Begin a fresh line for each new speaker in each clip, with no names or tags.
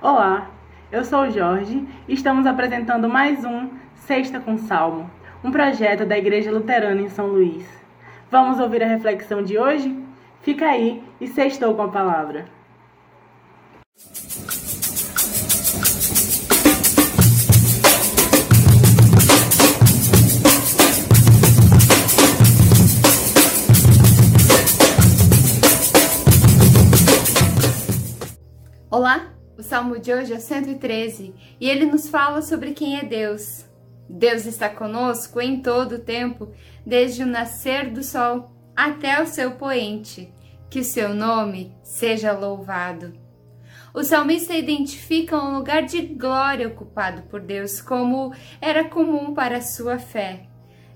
Olá, eu sou o Jorge e estamos apresentando mais um Sexta com Salmo, um projeto da Igreja Luterana em São Luís. Vamos ouvir a reflexão de hoje? Fica aí e sextou com a palavra.
Olá, o salmo de hoje é 113 e ele nos fala sobre quem é Deus. Deus está conosco em todo o tempo, desde o nascer do sol até o seu poente. Que o seu nome seja louvado. O salmista identifica um lugar de glória ocupado por Deus, como era comum para a sua fé.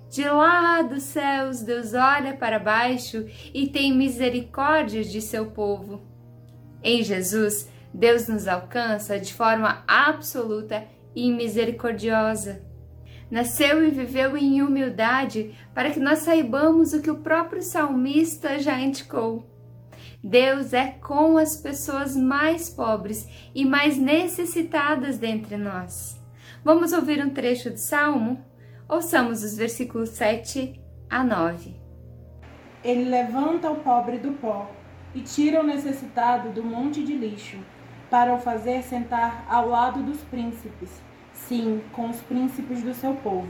De lá dos céus, Deus olha para baixo e tem misericórdia de seu povo. Em Jesus, Deus nos alcança de forma absoluta e misericordiosa. Nasceu e viveu em humildade para que nós saibamos o que o próprio salmista já indicou. Deus é com as pessoas mais pobres e mais necessitadas dentre nós. Vamos ouvir um trecho do salmo? Ouçamos os versículos 7 a 9.
Ele levanta o pobre do pó e tira o necessitado do monte de lixo para o fazer sentar ao lado dos príncipes, sim, com os príncipes do seu povo.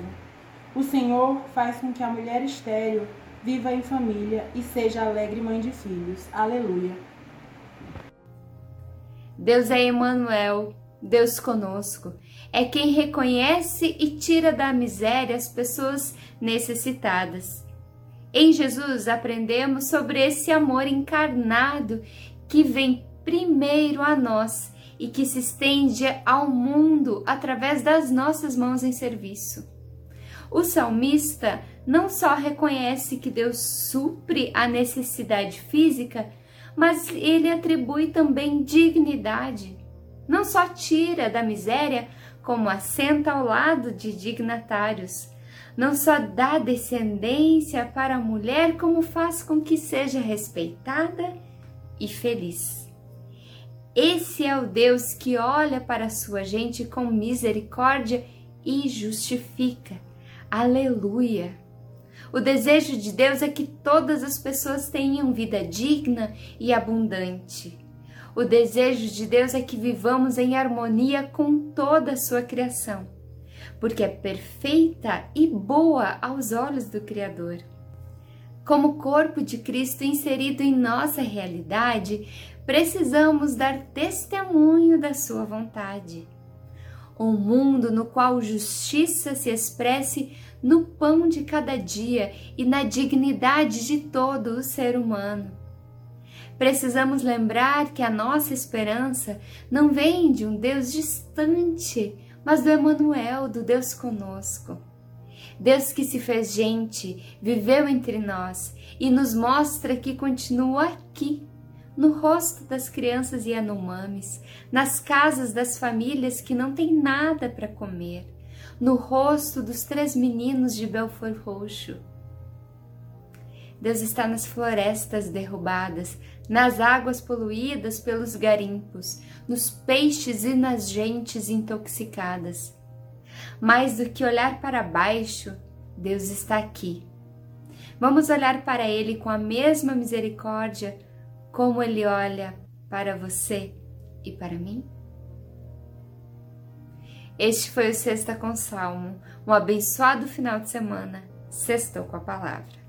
O Senhor faz com que a mulher estéril viva em família e seja alegre mãe de filhos. Aleluia.
Deus é Emmanuel, Deus conosco. É quem reconhece e tira da miséria as pessoas necessitadas. Em Jesus aprendemos sobre esse amor encarnado que vem primeiro a nós e que se estende ao mundo através das nossas mãos em serviço. O salmista não só reconhece que Deus supre a necessidade física, mas ele atribui também dignidade. Não só tira da miséria, como assenta ao lado de dignatários. Não só dá descendência para a mulher, como faz com que seja respeitada e feliz. Esse é o Deus que olha para a sua gente com misericórdia e justifica. Aleluia! O desejo de Deus é que todas as pessoas tenham vida digna e abundante. O desejo de Deus é que vivamos em harmonia com toda a sua criação, porque é perfeita e boa aos olhos do Criador. Como corpo de Cristo inserido em nossa realidade, precisamos dar testemunho da Sua vontade. Um mundo no qual justiça se expresse no pão de cada dia e na dignidade de todo o ser humano. Precisamos lembrar que a nossa esperança não vem de um Deus distante, mas do Emanuel, do Deus conosco. Deus que se fez gente, viveu entre nós e nos mostra que continua aqui no rosto das crianças Yanomamis, nas casas das famílias que não têm nada para comer, no rosto dos três meninos de Belfort Roxo. Deus está nas florestas derrubadas, nas águas poluídas pelos garimpos, nos peixes e nas gentes intoxicadas. Mais do que olhar para baixo, Deus está aqui. Vamos olhar para Ele com a mesma misericórdia como Ele olha para você e para mim? Este foi o Sexta com Salmo. Um abençoado final de semana. Sextou com a palavra.